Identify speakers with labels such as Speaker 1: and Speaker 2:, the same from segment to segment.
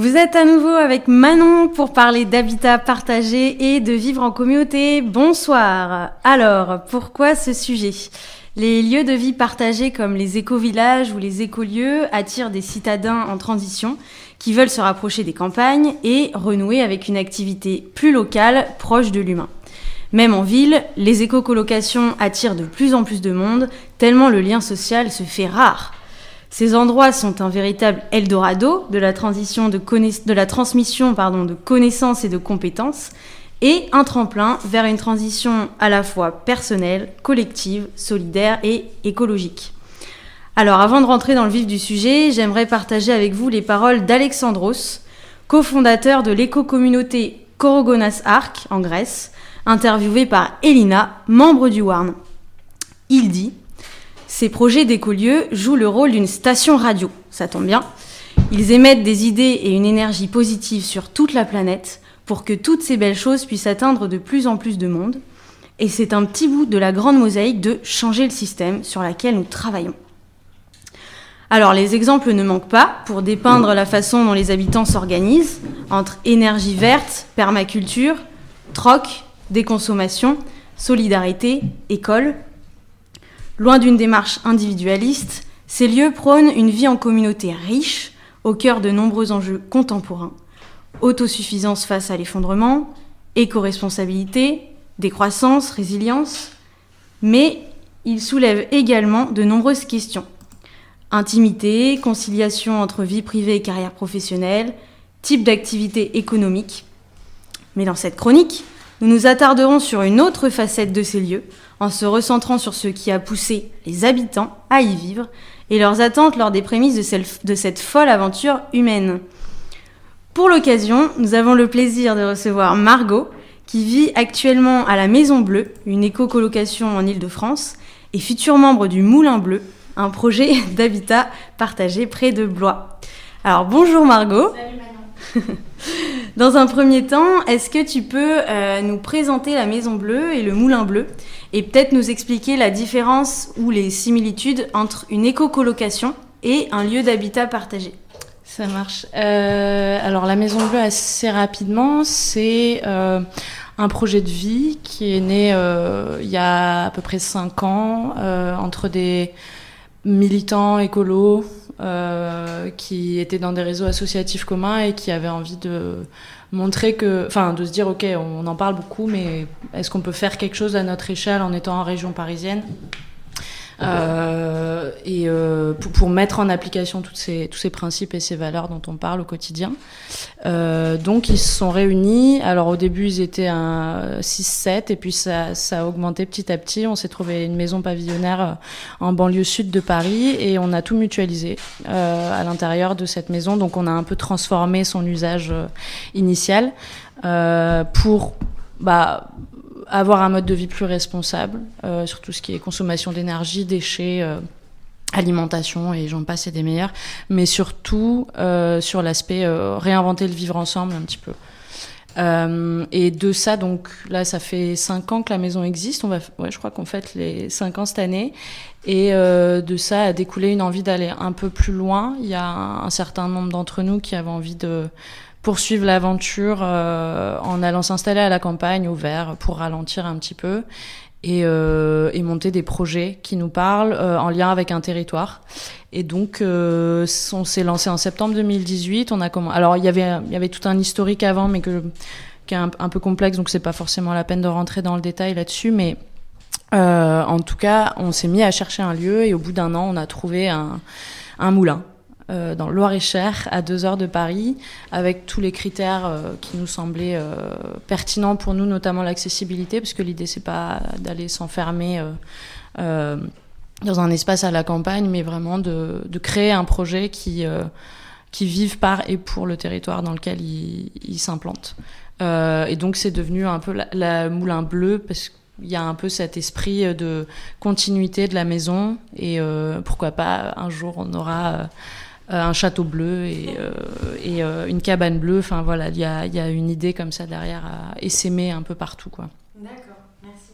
Speaker 1: Vous êtes à nouveau avec Manon pour parler d'habitat partagé et de vivre en communauté. Bonsoir. Alors, pourquoi ce sujet? Les lieux de vie partagés comme les éco-villages ou les écolieux attirent des citadins en transition qui veulent se rapprocher des campagnes et renouer avec une activité plus locale, proche de l'humain. Même en ville, les éco-colocations attirent de plus en plus de monde, tellement le lien social se fait rare. Ces endroits sont un véritable Eldorado de la, transmission de connaissances et de compétences et un tremplin vers une transition à la fois personnelle, collective, solidaire et écologique. Alors avant de rentrer dans le vif du sujet, j'aimerais partager avec vous les paroles d'Alexandros, cofondateur de l'éco-communauté Korogonas Arc en Grèce, interviewé par Elina, membre du WARN. Il dit ces projets d'écolieux jouent le rôle d'une station radio, ça tombe bien. Ils émettent des idées et une énergie positive sur toute la planète pour que toutes ces belles choses puissent atteindre de plus en plus de monde. Et c'est un petit bout de la grande mosaïque de changer le système sur laquelle nous travaillons. Alors les exemples ne manquent pas pour dépeindre la façon dont les habitants s'organisent entre énergie verte, permaculture, troc, déconsommation, solidarité, école, Loin d'une démarche individualiste, ces lieux prônent une vie en communauté riche, au cœur de nombreux enjeux contemporains. Autosuffisance face à l'effondrement, éco-responsabilité, décroissance, résilience, mais ils soulèvent également de nombreuses questions. Intimité, conciliation entre vie privée et carrière professionnelle, type d'activité économique. Mais dans cette chronique, nous nous attarderons sur une autre facette de ces lieux, en se recentrant sur ce qui a poussé les habitants à y vivre et leurs attentes lors des prémices de, cette folle aventure humaine. Pour l'occasion, nous avons le plaisir de recevoir Margot, qui vit actuellement à la Maison Bleue, une éco-colocation en Ile-de-France, et futur membre du Moulin Bleu, un projet d'habitat partagé près de Blois. Alors bonjour Margot.
Speaker 2: Salut Manon.
Speaker 1: Dans un premier temps, est-ce que tu peux euh, nous présenter la Maison Bleue et le Moulin Bleu et peut-être nous expliquer la différence ou les similitudes entre une éco-colocation et un lieu d'habitat partagé?
Speaker 2: Ça marche. Euh, alors la Maison Bleue, assez rapidement, c'est euh, un projet de vie qui est né il y a à peu près 5 ans entre des militants écolos euh, qui étaient dans des réseaux associatifs communs et qui avaient envie de montrer que, enfin, de se dire, ok, on en parle beaucoup, mais est-ce qu'on peut faire quelque chose à notre échelle en étant en région parisienne? Euh, et euh, pour, pour, mettre en application toutes ces, tous ces principes et ces valeurs dont on parle au quotidien. Euh, donc ils se sont réunis. Alors au début ils étaient un 6-7 et puis ça, ça, a augmenté petit à petit. On s'est trouvé une maison pavillonnaire euh, en banlieue sud de Paris et on a tout mutualisé euh, à l'intérieur de cette maison. Donc on a un peu transformé son usage euh, initial pour bah, avoir un mode de vie plus responsable euh, sur tout ce qui est consommation d'énergie, déchets, euh, alimentation et j'en passe et des meilleurs, mais surtout euh, sur l'aspect euh, réinventer le vivre ensemble un petit peu. Et de ça, donc là, ça fait cinq ans que la maison existe. On va, ouais, je crois qu'on fête les cinq ans cette année. Et de ça a découlé une envie d'aller un peu plus loin. Il y a un, un certain nombre d'entre nous qui avaient envie de poursuivre l'aventure euh, en allant s'installer à la campagne, au vert, pour ralentir un petit peu. Et, euh, et monter des projets qui nous parlent euh, en lien avec un territoire. Et donc, euh, on s'est lancé en septembre 2018. On a comment Alors, il y avait y avait tout un historique avant, mais que qui est un, un peu complexe, donc c'est pas forcément la peine de rentrer dans le détail là-dessus. Mais euh, en tout cas, on s'est mis à chercher un lieu et au bout d'un an, on a trouvé un, un moulin euh, dans le Loir-et-Cher, à deux heures de Paris, avec tous les critères euh, qui nous semblaient euh, pertinents pour nous, notamment l'accessibilité, parce que l'idée c'est pas d'aller s'enfermer dans un espace à la campagne, mais vraiment de, créer un projet qui qui vive par et pour le territoire dans lequel il, s'implante. et donc c'est devenu un peu la, moulin bleu parce que il y a un peu cet esprit de continuité de la maison et pourquoi pas un jour on aura un château bleu et, euh, et une cabane bleue. Enfin voilà, il y a, y a, une idée comme ça derrière à essaimer un peu partout. quoi.
Speaker 1: D'accord, merci.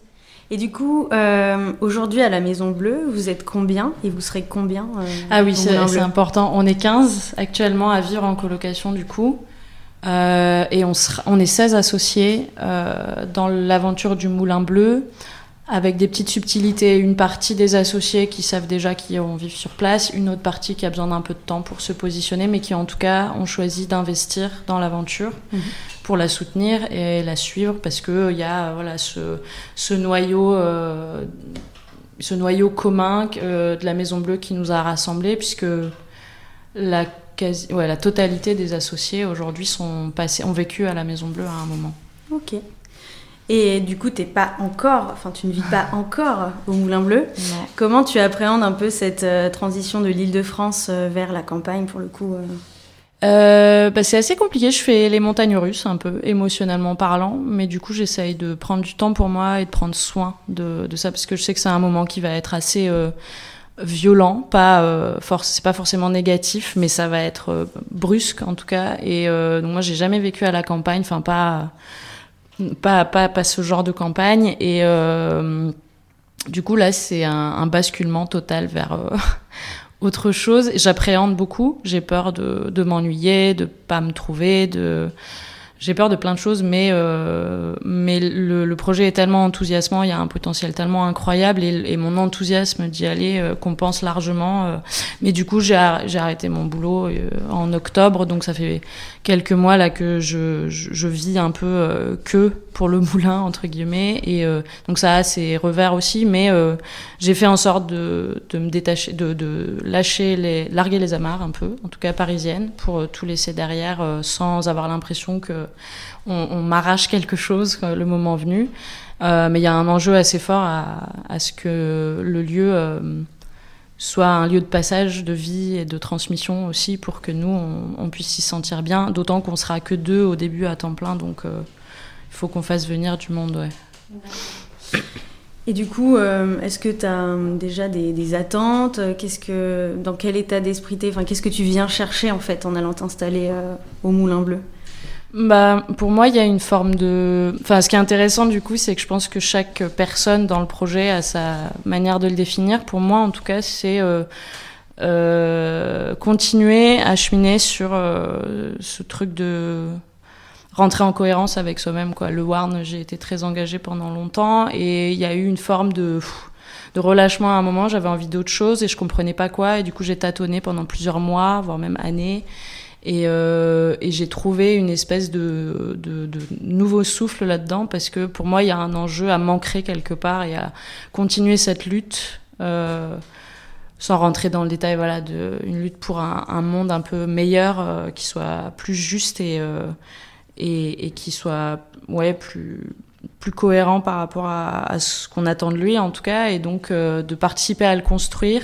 Speaker 1: Et du coup, euh, aujourd'hui à la Maison Bleue, vous êtes combien? Et vous serez combien euh,
Speaker 2: Ah oui, c'est important. On est 15 actuellement à vivre en colocation du coup. Euh, et on, sera- on est 16 associés euh, dans l'aventure du Moulin Bleu, avec des petites subtilités. Une partie des associés qui savent déjà qui vont vivre sur place, une autre partie qui a besoin d'un peu de temps pour se positionner, mais qui en tout cas ont choisi d'investir dans l'aventure
Speaker 1: Mhm.
Speaker 2: pour la soutenir et la suivre, parce qu'il y a euh, voilà, ce, ce noyau... euh, ce noyau commun euh, de la Maison Bleue qui nous a rassemblés, puisque la, quasi, ouais, la totalité des associés aujourd'hui sont passés, ont vécu à la Maison Bleue à un moment.
Speaker 1: Ok. Et du coup, t'es pas encore, enfin, tu ne vis pas encore au Moulin Bleu.
Speaker 2: Non.
Speaker 1: Comment tu appréhendes un peu cette euh, transition de l'Île-de-France euh, vers la campagne pour le coup euh
Speaker 2: bah, c'est assez compliqué, je fais les montagnes russes un peu, émotionnellement parlant, mais du coup j'essaye de prendre du temps pour moi et de prendre soin de, de ça, parce que je sais que c'est un moment qui va être assez violent, pas, euh, c'est pas forcément négatif, mais ça va être euh, brusque en tout cas, et euh, donc moi j'ai jamais vécu à la campagne, enfin pas, pas, pas, pas ce genre de campagne, et euh, du coup là c'est un, basculement total vers... euh, autre chose. J'appréhende beaucoup. J'ai peur de, de m'ennuyer, de pas me trouver, de j'ai peur de plein de choses, mais euh, mais le, le projet est tellement enthousiasmant, il y a un potentiel tellement incroyable et, et mon enthousiasme d'y aller euh, compense largement. euh. mais du coup, j'ai ar- j'ai arrêté mon boulot euh, en octobre, donc ça fait quelques mois là que je, je, je vis un peu euh, que pour le moulin entre guillemets et euh, donc ça a ses revers aussi, mais j'ai fait en sorte de, de me détacher, de, de lâcher les, larguer les amarres un peu, en tout cas parisienne, pour tout laisser derrière sans avoir l'impression que on, m'arrache quelque chose euh, le moment venu. Euh, mais il y a un enjeu assez fort à, ce que le lieu euh, soit un lieu de passage, de vie et de transmission aussi pour que nous, on, puisse s'y sentir bien. D'autant qu'on sera que deux au début à temps plein, donc il faut qu'on fasse venir du monde.
Speaker 1: Et du coup, est-ce que tu as déjà des, des attentes? Qu'est-ce que, Dans quel état d'esprit t'es? Enfin, Qu'est-ce que tu viens chercher en fait en allant t'installer au Moulin Bleu?
Speaker 2: Bah, pour moi, il y a une forme de. Enfin, ce qui est intéressant du coup, c'est que je pense que chaque personne dans le projet a sa manière de le définir. Pour moi, en tout cas, c'est euh, euh, continuer à cheminer sur euh, ce truc de rentrer en cohérence avec soi-même. Le Warn, j'ai été très engagée pendant longtemps et il y a eu une forme de. de relâchement à un moment, j'avais envie d'autre chose et je comprenais pas quoi et du coup j'ai tâtonné pendant plusieurs mois, voire même années et, euh, et j'ai trouvé une espèce de, nouveau souffle là-dedans parce que pour moi, il y a un enjeu à m'ancrer quelque part et à continuer cette lutte. Euh, sans rentrer dans le détail, voilà, de, une lutte pour un, monde un peu meilleur, euh, qui soit plus juste et, et, qui soit ouais, plus, plus cohérent par rapport à, ce qu'on attend de lui, en tout cas, et donc de participer à le construire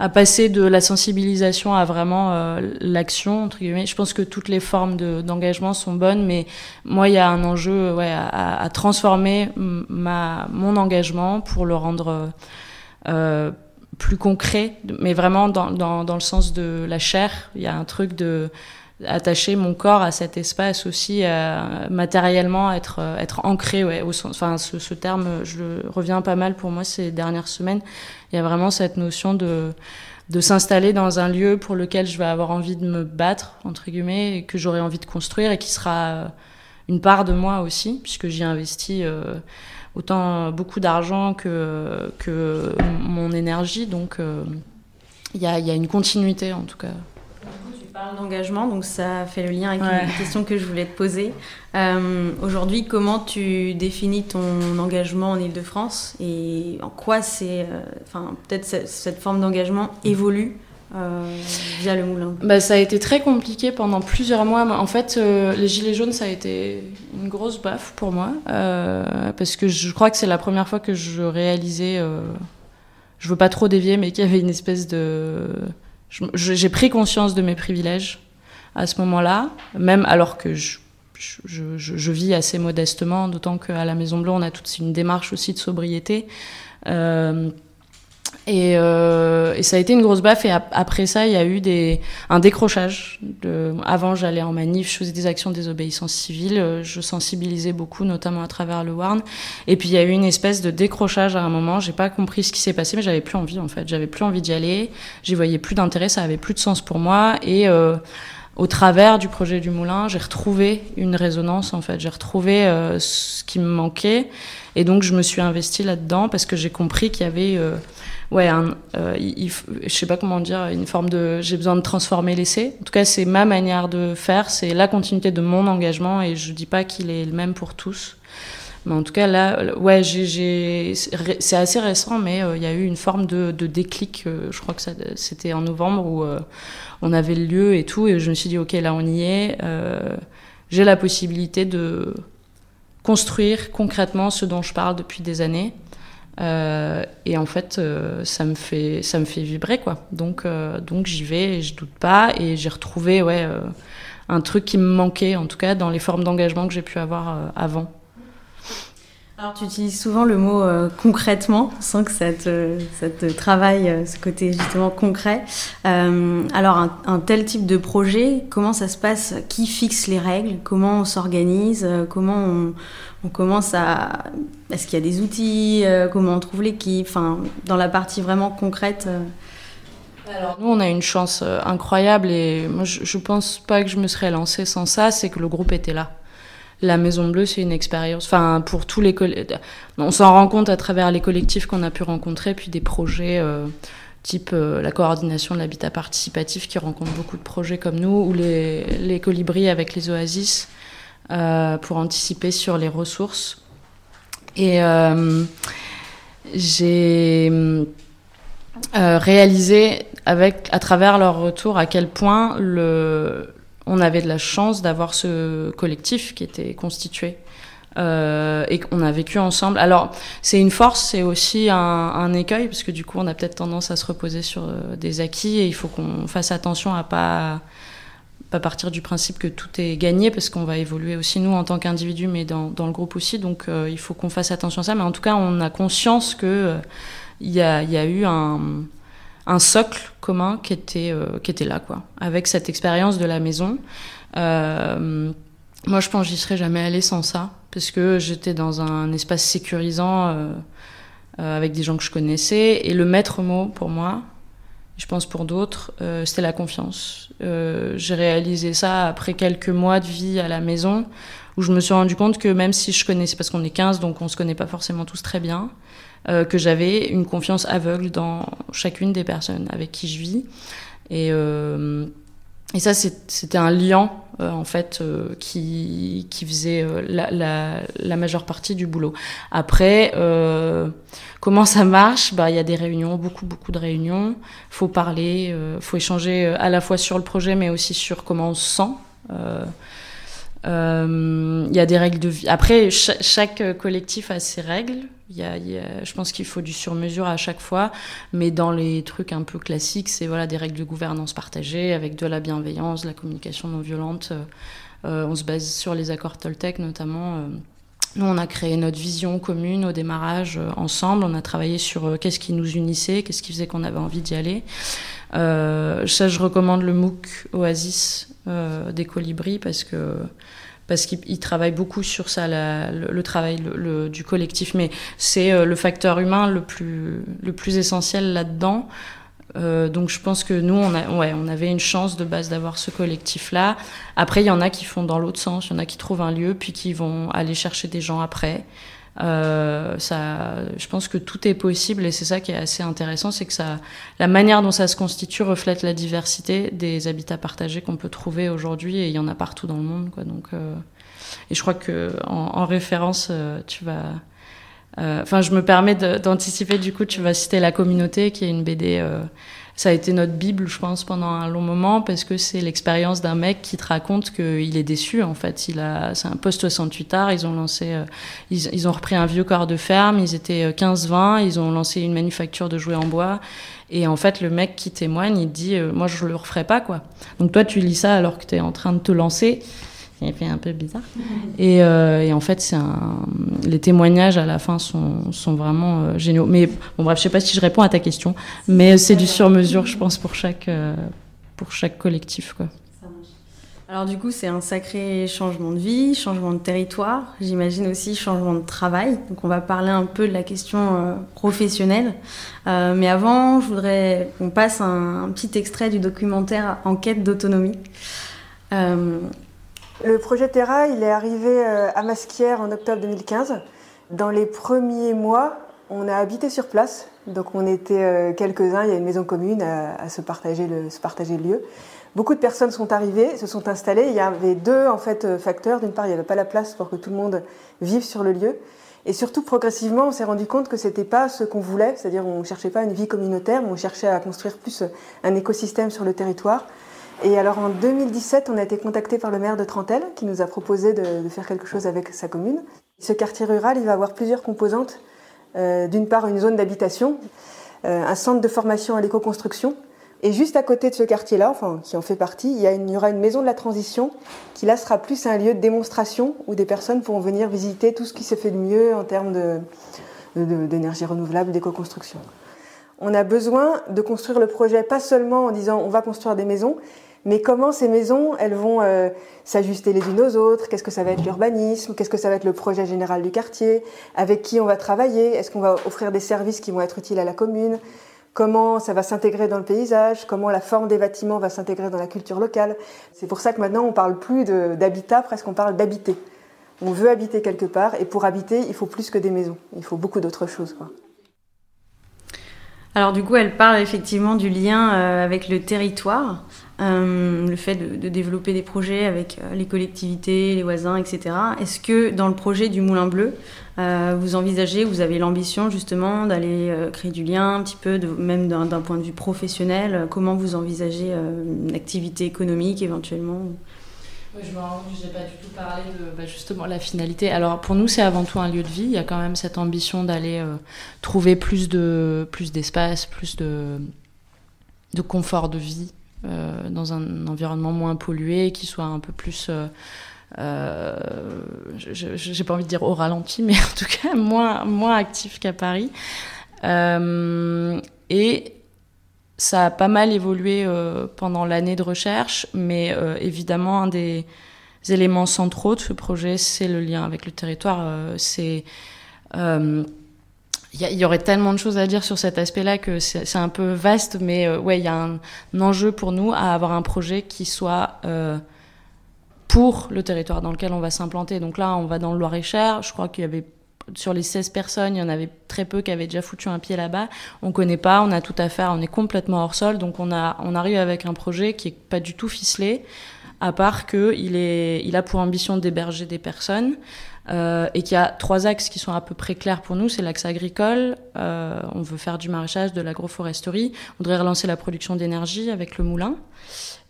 Speaker 2: à passer de la sensibilisation à vraiment euh, l'action entre guillemets. Je pense que toutes les formes de- d'engagement sont bonnes, mais moi il y a un enjeu ouais, à, à transformer ma mon engagement pour le rendre euh, euh, plus concret, mais vraiment dans, dans, dans le sens de la chair. Il y a un truc de attacher mon corps à cet espace aussi, euh, matériellement, être, euh, être ancré. Ouais, enfin, ce, terme, je reviens pas mal pour moi ces dernières semaines. Il y a vraiment cette notion de, de s'installer dans un lieu pour lequel je vais avoir envie de me battre, entre guillemets, et que j'aurai envie de construire et qui sera euh, une part de moi aussi, puisque j'y investis autant beaucoup d'argent que, que mon énergie. Donc, il y, a, il y a une continuité en tout cas.
Speaker 1: Parles d'engagement, donc ça fait le lien avec
Speaker 2: Ouais.
Speaker 1: une question que je voulais te poser. Euh, Aujourd'hui, comment tu définis ton engagement en Ile-de-France et en quoi c'est, euh, enfin, peut-être cette, cette forme d'engagement évolue euh, via le Moulin?
Speaker 2: Bah, ça a été très compliqué pendant plusieurs mois. En fait, euh, les Gilets jaunes, ça a été une grosse baffe pour moi. euh, parce que je crois que c'est la première fois que je réalisais. je veux pas trop dévier, mais qu'il y avait une espèce de. J'ai pris conscience de mes privilèges à ce moment-là, même alors que je vis assez modestement, d'autant qu'à la Maison Bleue, on a toute une démarche aussi de sobriété. Euh, Et, euh, et, ça a été une grosse baffe. Et après ça, il y a eu des, un décrochage. De, avant, j'allais en manif, je faisais des actions de désobéissance civile, euh, je sensibilisais beaucoup, notamment à travers le Warn. Et puis il y a eu une espèce de décrochage à un moment. J'ai pas compris ce qui s'est passé, mais j'avais plus envie en fait. J'avais plus envie d'y aller. J'y voyais plus d'intérêt, ça avait plus de sens pour moi. Et euh, au travers du projet du moulin, j'ai retrouvé une résonance en fait. J'ai retrouvé euh, ce qui me manquait. Et donc je me suis investie là-dedans parce que j'ai compris qu'il y avait euh, ouais, un, euh, je sais pas comment dire, une forme de, j'ai besoin de transformer l'essai. En tout cas, c'est ma manière de faire, c'est la continuité de mon engagement et je dis pas qu'il est le même pour tous. Mais en tout cas, là, ouais, c'est assez récent, mais euh, il y a eu une forme de, de déclic. Euh, je crois que c'était en novembre où euh, on avait le lieu et tout, et je me suis dit, ok, là, on y est. j'ai la possibilité de construire concrètement ce dont je parle depuis des années. Euh, et en fait, euh, ça me fait ça me fait vibrer quoi. Donc euh, donc j'y vais, et je doute pas, et j'ai retrouvé ouais un truc qui me manquait en tout cas dans les formes d'engagement que j'ai pu avoir avant.
Speaker 1: Alors, tu utilises souvent le mot euh, concrètement, sans que ça te, travaille euh, ce côté justement concret. Euh, alors, un, tel type de projet, comment ça se passe? Qui fixe les règles? Comment on s'organise? Comment on, on, commence à. Est-ce qu'il y a des outils? Comment on trouve l'équipe? Enfin, dans la partie vraiment concrète.
Speaker 2: Alors nous, on a une chance incroyable et moi, je, je pense pas que je me serais lancée sans ça, c'est que le groupe était là la Maison Bleue, c'est une expérience. Enfin, pour tous les on s'en rend compte à travers les collectifs qu'on a pu rencontrer, puis des projets euh, type euh, la coordination de l'habitat participatif qui rencontre beaucoup de projets comme nous, ou les, colibris avec les oasis euh, pour anticiper sur les ressources. Et j'ai réalisé à travers leur retour à quel point le on avait de la chance d'avoir ce collectif qui était constitué. Euh, et qu'on a vécu ensemble. Alors, c'est une force, c'est aussi un, écueil, parce que du coup, on a peut-être tendance à se reposer sur euh, des acquis, et il faut qu'on fasse attention à pas pas partir du principe que tout est gagné, parce qu'on va évoluer aussi nous en tant qu'individus, mais dans, le groupe aussi. Donc, euh, il faut qu'on fasse attention à ça. Mais en tout cas, on a conscience que il y a eu un un socle commun qui était, euh, qui était là, quoi, avec cette expérience de la maison. Euh, moi, je pense que j'y serais jamais allée sans ça, parce que j'étais dans un espace sécurisant euh, avec des gens que je connaissais, et le maître mot pour moi, je pense pour d'autres, c'était la confiance. J'ai réalisé ça après quelques mois de vie à la maison, où je me suis rendu compte que même si je connaissais, parce qu'on est 15, donc on se connaît pas forcément tous très bien, euh, que j'avais une confiance aveugle dans chacune des personnes avec qui je vis. Et, euh, et ça, c'était un lien, euh, en fait, qui, qui faisait la, la, majeure partie du boulot. Après, comment ça marche? Bah, Il y a des réunions, beaucoup, beaucoup de réunions. faut parler, faut échanger à la fois sur le projet, mais aussi sur comment on se sent. Il y a des règles de vie. Après, chaque collectif a ses règles. Y a, je pense qu'il faut du sur-mesure à chaque fois, mais dans les trucs un peu classiques, c'est voilà des règles de gouvernance partagées avec de la bienveillance, la communication non violente. Euh, on se base sur les accords Toltec notamment. Euh. Nous, on a créé notre vision commune au démarrage euh, ensemble. On a travaillé sur qu'est-ce qui nous unissait, qu'est-ce qui faisait qu'on avait envie d'y aller. ça, je recommande le MOOC Oasis des colibris parce que parce qu'il travaille beaucoup sur ça, le, travail du collectif. Mais c'est euh, le facteur humain le plus, le plus essentiel là-dedans. Euh, donc je pense que nous, on, a, ouais, on avait une chance de base d'avoir ce collectif-là. Après, il y en a qui font dans l'autre sens, il y en a qui trouvent un lieu, puis qui vont aller chercher des gens après. Euh, ça, je pense que tout est possible et c'est ça qui est assez intéressant, c'est que ça, la manière dont ça se constitue reflète la diversité des habitats partagés qu'on peut trouver aujourd'hui et il y en a partout dans le monde, quoi. Donc, euh, et je crois que en, en référence, euh, tu vas, enfin, je me permets d'anticiper. Du coup, tu vas citer la communauté, qui est une BD ça a été notre bible, je pense, pendant un long moment, parce que c'est l'expérience d'un mec qui te raconte qu'il est déçu. En fait, il a, c'est un post 68 art. Ils ont lancé, euh, ils, ont repris un vieux corps de ferme. Ils étaient 15-20. Euh, ils ont lancé une manufacture de jouets en bois. Et en fait, le mec qui témoigne, il dit, euh, moi, je le referai pas, quoi. Donc toi, tu lis ça alors que tu es en train de te lancer. Qui fait un peu bizarre. Et, et en fait, c'est un... les témoignages à la fin sont, sont vraiment géniaux. Mais bon, bref, je sais pas si je réponds à ta question, mais c'est du sur-mesure, je pense, pour chaque, pour chaque collectif. Quoi.
Speaker 1: Alors du coup, c'est un sacré changement de vie, changement de territoire, j'imagine aussi changement de travail. Donc on va parler un peu de la question euh, professionnelle. Euh, mais avant, je voudrais qu'on passe un, petit extrait du documentaire Enquête d'autonomie.
Speaker 3: Euh, Le projet Terra, il est arrivé à Masquière en octobre 2015. Dans les premiers mois, on a habité sur place. Donc on était quelques-uns, il y a une maison commune à, se, partager le, lieu. Beaucoup de personnes sont arrivées, se sont installées. Il y avait deux en fait euh, facteurs. D'une part, il n'y avait pas la place pour que tout le monde vive sur le lieu, et surtout progressivement, on s'est rendu compte que c'était pas ce qu'on voulait, c'est-à-dire on cherchait pas une vie communautaire, mais on cherchait à construire plus un écosystème sur le territoire. Et alors en 2017, on a été contacté par le maire de Trentelle qui nous a proposé de, faire quelque chose avec sa commune. Ce quartier rural, il va avoir plusieurs composantes. Euh, d'une part, une zone d'habitation, euh, un centre de formation à l'éco-construction, et juste à côté de ce quartier-là, qui en fait partie, il y, a aura une maison de la transition qui là sera plus un lieu de démonstration où des personnes pourront venir visiter tout ce qui se fait de mieux en termes d'énergie renouvelable, d'éco-construction. On a besoin de construire le projet pas seulement en disant on va construire des maisons, mais comment ces maisons elles vont euh, s'ajuster les unes aux autres, qu'est-ce que ça va être l'urbanisme, qu'est-ce que ça va être le projet général du quartier, avec qui on va travailler, est-ce qu'on va offrir des services qui vont être utiles à la commune, comment ça va s'intégrer dans le paysage, comment la forme des bâtiments va s'intégrer dans la culture locale? C'est pour ça que maintenant on parle plus d'habitat, presque on parle d'habiter. On veut habiter quelque part et pour habiter, il faut plus que des maisons, il faut beaucoup d'autres choses.
Speaker 1: Alors du coup, elle parle effectivement du lien euh, avec le territoire, euh, le fait de, développer des projets avec euh, les collectivités, les voisins, etc. Est-ce que dans le projet du Moulin Bleu, vous envisagez, vous avez l'ambition justement d'aller créer du lien un petit peu, même d'un point de vue professionnel? Comment vous envisagez une activité économique éventuellement
Speaker 2: je me rends compte que je n'ai pas du tout parlé de bah, justement la finalité. Alors pour nous, c'est avant tout un lieu de vie. Il y a quand même cette ambition d'aller euh, trouver plus de plus d'espace, plus de, de confort de vie euh, dans un environnement moins pollué, qui soit un peu plus. Euh, euh je n'ai pas envie de dire au ralenti, mais en tout cas moins, moins actif qu'à Paris. et ça a pas mal évolué euh, pendant l'année de recherche, mais euh, évidemment, un des éléments centraux de ce projet, c'est le lien avec le territoire. Euh, c'est il y, aurait tellement de choses à dire sur cet aspect-là que c'est un peu vaste, mais ouais, il y a un, un, enjeu pour nous à avoir un projet qui soit pour le territoire dans lequel on va s'implanter. Donc là, on va dans le Loir-et-Cher. Je crois qu'il y avait sur les 16 personnes, il y en avait très peu qui avaient déjà foutu un pied là-bas. On connaît pas, on a tout à faire, on est complètement hors sol, donc on, arrive avec un projet qui est pas du tout ficelé, à part qu'il il a pour ambition d'héberger des personnes. Euh, et qu'il y a trois axes qui sont à peu près clairs pour nous. C'est l'axe agricole, euh, on veut faire du maraîchage, de l'agroforesterie, on voudrait relancer la production d'énergie avec le moulin.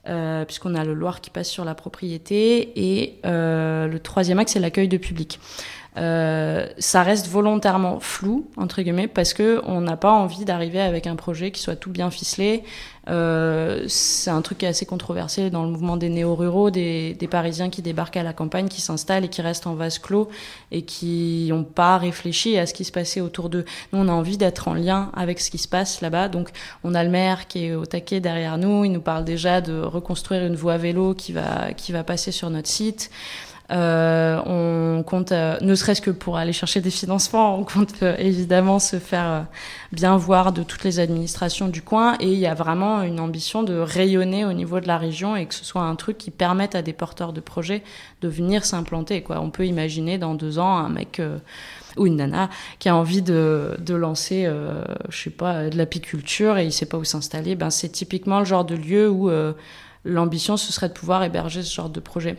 Speaker 2: Euh, puisqu'on a le Loir qui passe sur la propriété, et le troisième axe, c'est l'accueil de public. Euh, ça reste volontairement flou entre guillemets parce que on n'a pas envie d'arriver avec un projet qui soit tout bien ficelé. Euh, c'est un truc qui est assez controversé dans le mouvement des néo-ruraux, des, des, Parisiens qui débarquent à la campagne, qui s'installent et qui restent en vase clos et qui n'ont pas réfléchi à ce qui se passait autour d'eux. Nous, on a envie d'être en lien avec ce qui se passe là-bas. Donc, on a le maire qui est au taquet derrière nous. Il nous parle déjà de reconstruire une voie vélo qui va qui va passer sur notre site. Euh, on compte, euh, ne serait-ce que pour aller chercher des financements, on compte euh, évidemment se faire bien voir de toutes les administrations du coin. Et il y a vraiment une ambition de rayonner au niveau de la région et que ce soit un truc qui permette à des porteurs de projets de venir s'implanter. Quoi. On peut imaginer dans deux ans un mec ou une nana qui a envie de, de lancer, je sais pas, de l'apiculture et il sait pas où s'installer. Ben, c'est typiquement le genre de lieu où l'ambition ce serait de pouvoir héberger ce genre de projet.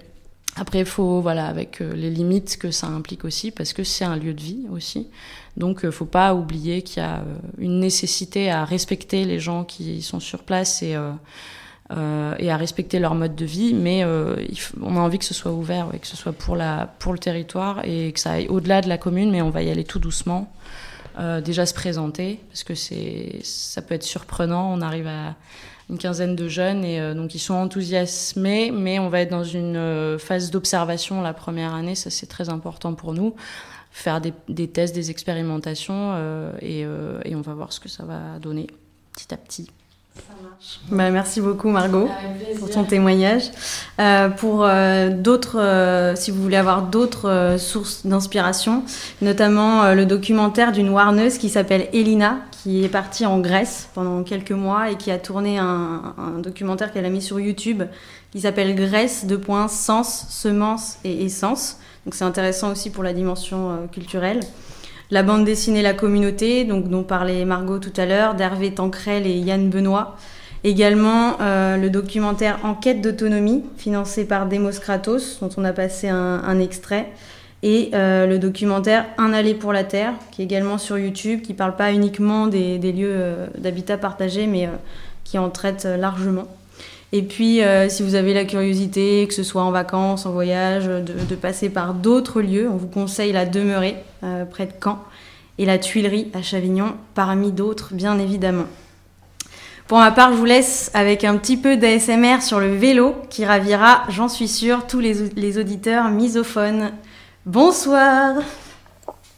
Speaker 2: Après, il faut, voilà, avec euh, les limites que ça implique aussi, parce que c'est un lieu de vie aussi. Donc, il euh, faut pas oublier qu'il y a euh, une nécessité à respecter les gens qui sont sur place et, euh, et à respecter leur mode de vie. Mais on a envie que ce soit ouvert, et que ce soit pour, la, pour le territoire et que ça aille au-delà de la commune, mais on va y aller tout doucement. déjà se présenter, parce que ça peut être surprenant. On arrive à une quinzaine de jeunes et donc ils sont enthousiasmés, mais on va être dans une phase d'observation la première année, ça c'est très important pour nous faire des, des tests, des expérimentations euh, et, euh, et, on va voir ce que ça va donner petit à petit.
Speaker 1: Ça marche. Bah, merci beaucoup Margot pour ton témoignage. Euh, pour euh, d'autres, euh, si vous voulez avoir d'autres sources d'inspiration, notamment le documentaire d'une warneuse qui s'appelle Elina, qui est partie en Grèce pendant quelques mois et qui a tourné un, documentaire qu'elle a mis sur YouTube qui s'appelle Grèce, de points, sens, semence et essence. Donc c'est intéressant aussi pour la dimension euh, culturelle. La bande dessinée La Communauté, donc, dont parlait Margot tout à l'heure, d'Hervé Tancrel et Yann Benoît. Également euh, le documentaire Enquête d'autonomie, financé par Demos Kratos, dont on a passé un extrait. Et euh, le documentaire Un aller pour la Terre, qui est également sur YouTube, qui parle pas uniquement des, lieux euh, d'habitat partagé, mais euh, qui en traite largement. Et puis, si vous avez la curiosité, que ce soit en vacances, en voyage, de, passer par d'autres lieux, on vous conseille la Demeurée, euh, près de Caen, et la Tuilerie à Chavignon, parmi d'autres, bien évidemment. Pour ma part, je vous laisse avec un petit peu d'ASMR sur le vélo, qui ravira, j'en suis sûre, tous les auditeurs misophones. Bonsoir